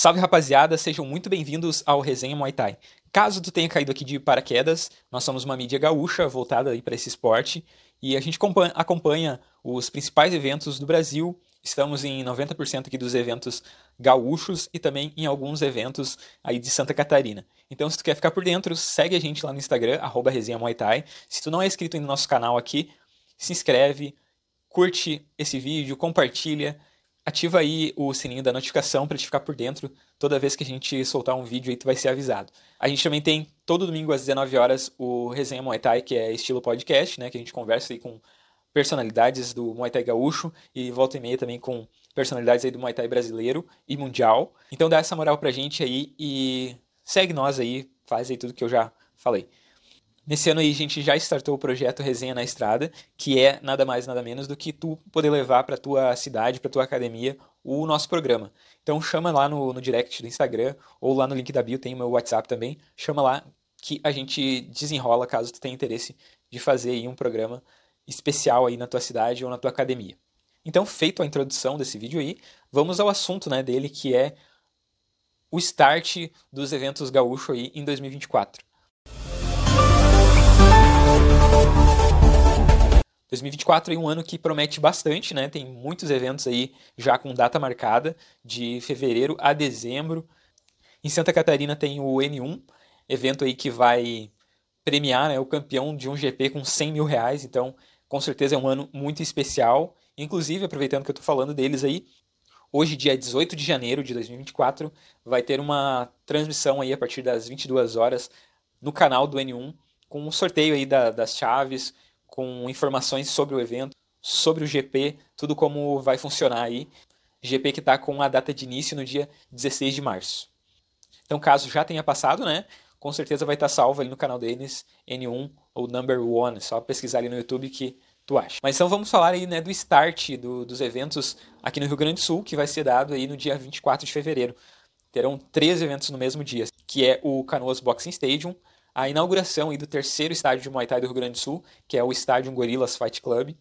Salve rapaziada, sejam muito bem-vindos ao Resenha Muay Thai. Caso tu tenha caído aqui de paraquedas, nós somos uma mídia gaúcha voltada aí para esse esporte e a gente acompanha os principais eventos do Brasil. Estamos em 90% aqui dos eventos gaúchos e também em alguns eventos aí de Santa Catarina. Então, se tu quer ficar por dentro, segue a gente lá no Instagram, arroba. Se tu não é inscrito no nosso canal aqui, se inscreve, curte esse vídeo, compartilha, ativa aí o sininho da notificação para te ficar por dentro. Toda vez que a gente soltar um vídeo aí, tu vai ser avisado. A gente também tem todo domingo às 19 horas o Resenha Muay Thai, que é estilo podcast, né, que a gente conversa aí com personalidades do Muay Thai gaúcho e volta e meia também com personalidades aí do Muay Thai brasileiro e mundial. Então dá essa moral pra gente aí e segue nós aí, faz aí tudo que eu já falei. Nesse ano aí a gente já startou o projeto Resenha na Estrada, que é nada mais nada menos do que tu poder levar para tua cidade, para tua academia o nosso programa. Então chama lá no, no direct do Instagram ou lá no link da bio tem o meu WhatsApp também. Chama lá que a gente desenrola caso tu tenha interesse de fazer aí um programa especial aí na tua cidade ou na tua academia. Então, feito a introdução desse vídeo aí, vamos ao assunto né, dele que é o start dos eventos gaúcho aí em 2024. 2024 é um ano que promete bastante, né? Tem muitos eventos aí já com data marcada, de fevereiro a dezembro. Em Santa Catarina tem o N1, evento aí que vai premiar né, o campeão de um GP com 100 mil reais, então com certeza é um ano muito especial. Inclusive, aproveitando que eu estou falando deles aí, hoje, dia 18 de janeiro de 2024, vai ter uma transmissão aí a partir das 22 horas no canal do N1, com um sorteio aí da, das chaves, com informações sobre o evento, sobre o GP, tudo como vai funcionar aí. GP que está com a data de início no dia 16 de março. Então, caso já tenha passado, né? Com certeza vai estar tá salvo ali no canal deles, N1 ou Number One. Só pesquisar ali no YouTube que tu acha. Mas então vamos falar aí né, do start do, dos eventos aqui no Rio Grande do Sul, que vai ser dado aí no dia 24 de fevereiro. Terão três eventos no mesmo dia, que é o Canoas Boxing Stadium, a inauguração do terceiro estádio de Muay Thai do Rio Grande do Sul, que é o Estádio Gorillas Fight Club,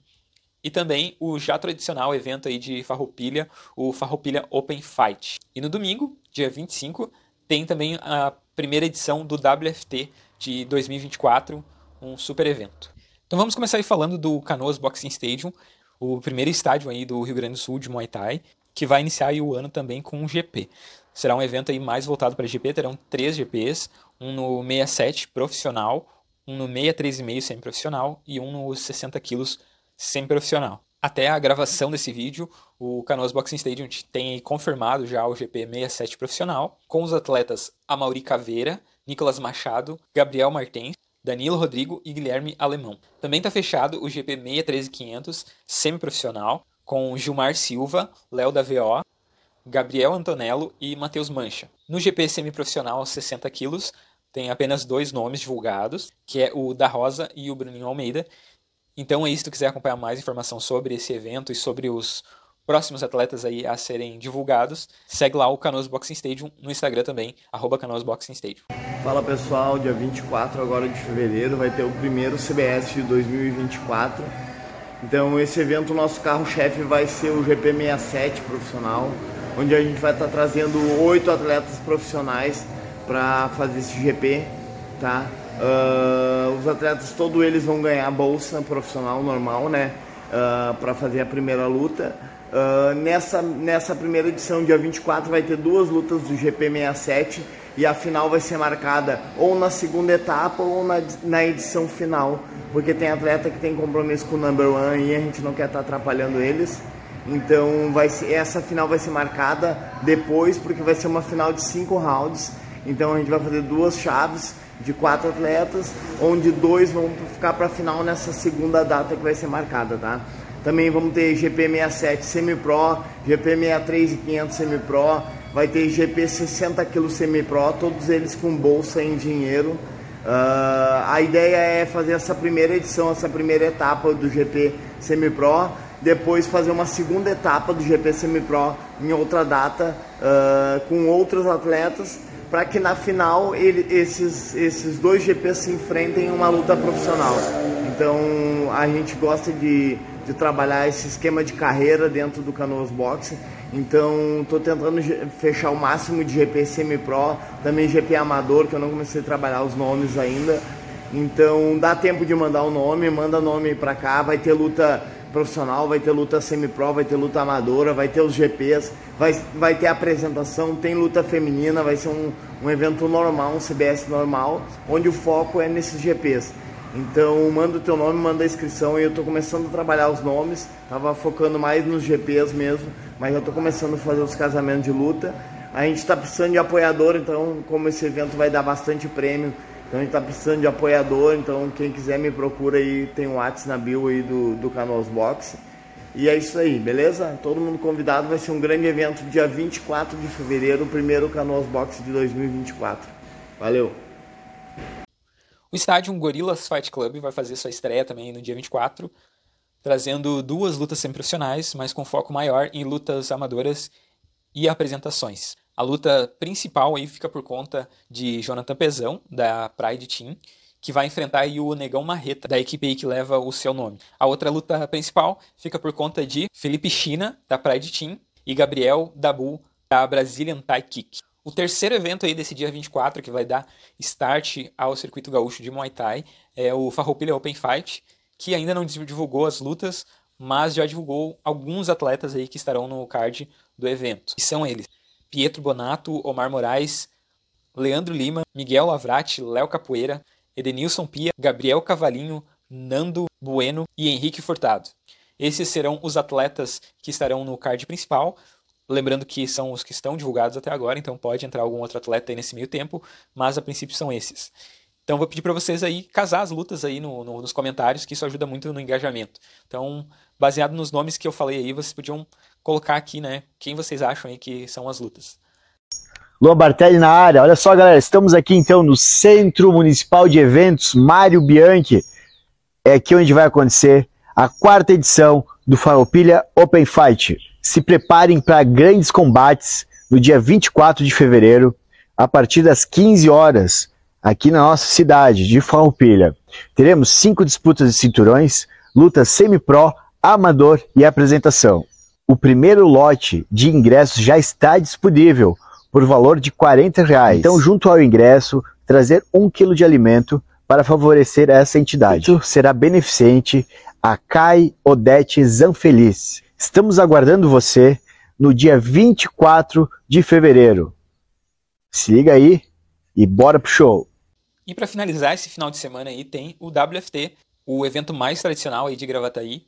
e também o já tradicional evento aí de Farroupilha, o Farroupilha Open Fight. E no domingo, dia 25, tem também a primeira edição do WFT de 2024, um super evento. Então vamos começar aí falando do Canoas Boxing Stadium, o primeiro estádio aí do Rio Grande do Sul de Muay Thai, que vai iniciar o ano também com um GP. Será um evento aí mais voltado para GP, terão três GPs, um no 67 profissional, um no 63,5 semi-profissional e um no 60 quilos semi-profissional. Até a gravação desse vídeo, o Canoas Boxing Stadium tem confirmado já o GP 67 profissional, com os atletas Amauri Caveira, Nicolas Machado, Gabriel Martins, Danilo Rodrigo e Guilherme Alemão. Também está fechado o GP 63500 semi-profissional, com Gilmar Silva, Léo da VO, Gabriel Antonello e Matheus Mancha. No GP semiprofissional 60 quilos, tem apenas dois nomes divulgados, que é o da Rosa e o Bruninho Almeida. Então aí, se tu quiser acompanhar mais informação sobre esse evento e sobre os próximos atletas aí a serem divulgados, segue lá o Canoas Boxing Stadium no Instagram também, arroba Canoas Boxing Stadium. Fala pessoal, dia 24 agora de fevereiro vai ter o primeiro CBS de 2024. Então esse evento, o nosso carro-chefe vai ser o GP67 profissional, onde a gente vai estar trazendo oito atletas profissionais para fazer esse GP, tá? Uh, os atletas todos eles vão ganhar bolsa profissional normal, né? Uh, para fazer a primeira luta. Uh, nessa, nessa primeira edição, dia 24, vai ter duas lutas do GP67 e a final vai ser marcada ou na segunda etapa ou na, na edição final, porque tem atleta que tem compromisso com o number one e a gente não quer estar atrapalhando eles. Então vai ser, essa final vai ser marcada depois, porque vai ser uma final de cinco rounds. Então a gente vai fazer duas chaves de quatro atletas, onde dois vão ficar para final nessa segunda data que vai ser marcada, tá? Também vamos ter GP67 Semi-Pro, GP63 e 500 Semi-Pro, vai ter GP 60 kg Semi-Pro, todos eles com bolsa em dinheiro. Uh, a ideia é fazer essa primeira edição, essa primeira etapa do GP Semi-Pro depois fazer uma segunda etapa do GP Semi Pro em outra data uh, com outros atletas para que na final ele, esses, esses dois GPs se enfrentem em uma luta profissional. Então a gente gosta de, de trabalhar esse esquema de carreira dentro do Canoas Boxe Então estou tentando fechar o máximo de GP semi-pro, também GP amador, que eu não comecei a trabalhar os nomes ainda. Então dá tempo de mandar o nome, manda nome para cá, vai ter luta profissional, vai ter luta semi-pro, vai ter luta amadora, vai ter os GPs, vai, vai ter apresentação, tem luta feminina, vai ser um, um evento normal, um CBS normal, onde o foco é nesses GPs. Então manda o teu nome, manda a inscrição e eu estou começando a trabalhar os nomes, tava focando mais nos GPs mesmo, mas eu estou começando a fazer os casamentos de luta. A gente está precisando de apoiador, então como esse evento vai dar bastante prêmio, então a gente está precisando de apoiador, então quem quiser me procura aí, tem um WhatsApp na bio aí do, do Canoas Box. E é isso aí, beleza? Todo mundo convidado, vai ser um grande evento dia 24 de fevereiro, o primeiro Canoas Box de 2024. Valeu! O estádio Gorillas Fight Club vai fazer sua estreia também no dia 24, trazendo duas lutas semiprofissionais, mas com foco maior em lutas amadoras e apresentações. A luta principal aí fica por conta de Jonathan Pezão, da Pride Team, que vai enfrentar o Negão Marreta, da equipe aí que leva o seu nome. A outra luta principal fica por conta de Felipe China, da Pride Team, e Gabriel Dabu, da Brazilian Thai Kick. O terceiro evento aí desse dia 24, que vai dar start ao circuito gaúcho de Muay Thai, é o Farroupilha Open Fight, que ainda não divulgou as lutas, mas já divulgou alguns atletas aí que estarão no card do evento. E são eles: Pietro Bonato, Omar Moraes, Leandro Lima, Miguel Lavrati, Léo Capoeira, Edenilson Pia, Gabriel Cavalinho, Nando Bueno e Henrique Furtado. Esses serão os atletas que estarão no card principal. Lembrando que são os que estão divulgados até agora, então pode entrar algum outro atleta aí nesse meio tempo, mas a princípio são esses. Então vou pedir para vocês aí casar as lutas aí no, no, nos comentários, que isso ajuda muito no engajamento. Então, baseado nos nomes que eu falei aí, vocês podiam colocar aqui, né, quem vocês acham aí que são as lutas. Luan Bartelli na área. Olha só, galera, estamos aqui então no Centro Municipal de Eventos Mário Bianchi. É aqui onde vai acontecer a quarta edição do Farroupilha Open Fight se preparem para grandes combates no dia 24 de fevereiro, a partir das 15 horas, aqui na nossa cidade de Farroupilha. Teremos cinco disputas de cinturões, lutas semi-pro, amador e apresentação. O primeiro lote de ingressos já está disponível por valor de 40 reais. Então, junto ao ingresso, trazer um quilo de alimento para favorecer essa entidade. Isso será beneficente a Kai Odete Zanfeliz, Estamos aguardando você no dia 24 de fevereiro. Se liga aí e bora pro show. E para finalizar esse final de semana aí tem o WFT, o evento mais tradicional aí de Gravataí,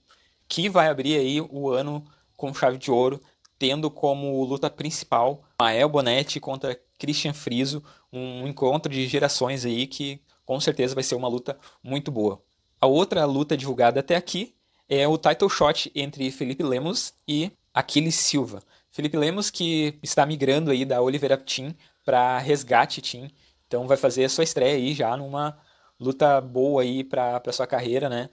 que vai abrir aí o ano com chave de ouro, tendo como luta principal Mael Bonetti contra Christian Friso, um encontro de gerações aí que com certeza vai ser uma luta muito boa. A outra luta divulgada até aqui é o title shot entre Felipe Lemos e Aquiles Silva. Felipe Lemos que está migrando aí da Oliveira Team para Resgate Team, então vai fazer a sua estreia aí já numa luta boa aí para sua carreira, né?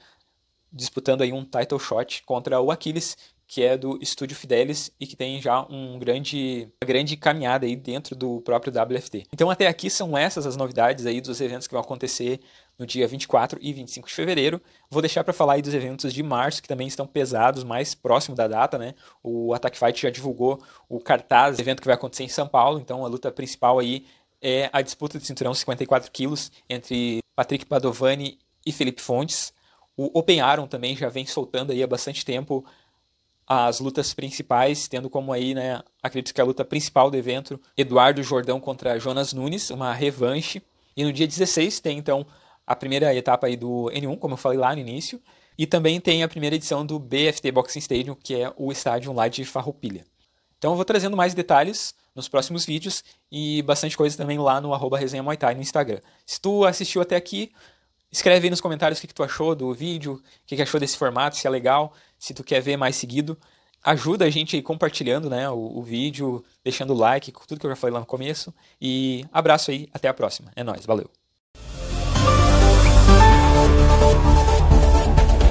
Disputando aí um title shot contra o Aquiles, que é do Estúdio Fidelis e que tem já um grande, uma grande caminhada aí dentro do próprio WFT. Então até aqui são essas as novidades aí dos eventos que vão acontecer no dia 24 e 25 de fevereiro. Vou deixar para falar aí dos eventos de março, que também estão pesados, mais próximo da data, né? O Attack Fight já divulgou o cartaz, evento que vai acontecer em São Paulo, então a luta principal aí é a disputa de cinturão 54 quilos entre Patrick Padovani e Felipe Fontes. O Open Aron também já vem soltando aí há bastante tempo as lutas principais, tendo como aí, né, acredito que a luta principal do evento, Eduardo Jordão contra Jonas Nunes, uma revanche. E no dia 16 tem então a primeira etapa aí do N1, como eu falei lá no início, e também tem a primeira edição do BFT Boxing Stadium, que é o estádio lá de Farroupilha. Então eu vou trazendo mais detalhes nos próximos vídeos e bastante coisa também lá no arroba resenha Muay Thai no Instagram. Se tu assistiu até aqui, escreve aí nos comentários o que, que tu achou do vídeo, o que, que achou desse formato, se é legal, se tu quer ver mais seguido. Ajuda a gente aí compartilhando né, o, o vídeo, deixando o like, tudo que eu já falei lá no começo. E abraço aí, até a próxima. É nóis, valeu!